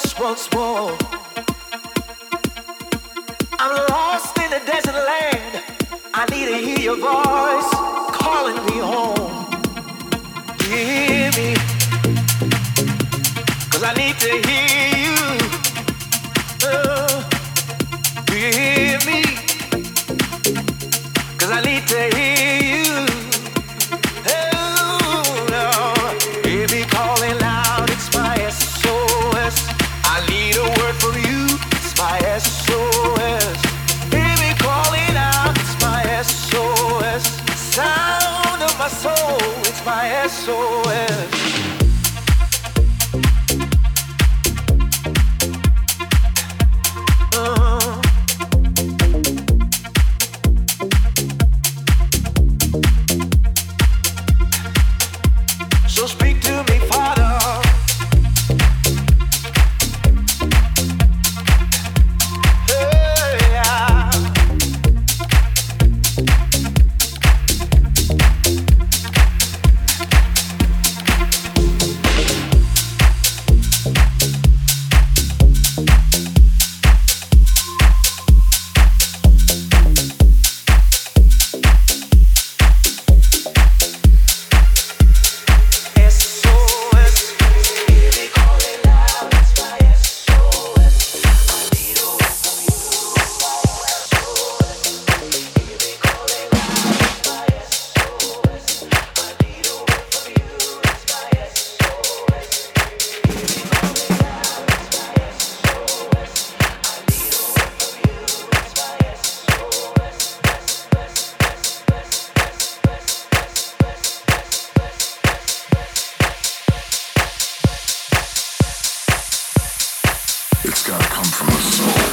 voice once more. I'm lost in a desert land. I need to hear your voice calling me home. Hear me. Cause I need to hear you. Uh, hear me. Cause I need to hear It's gotta come from the soul.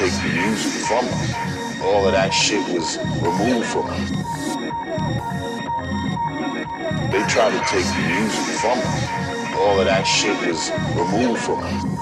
Take the music from us. All of that shit was removed from us. They try to take the music from us. All of that shit was removed from us.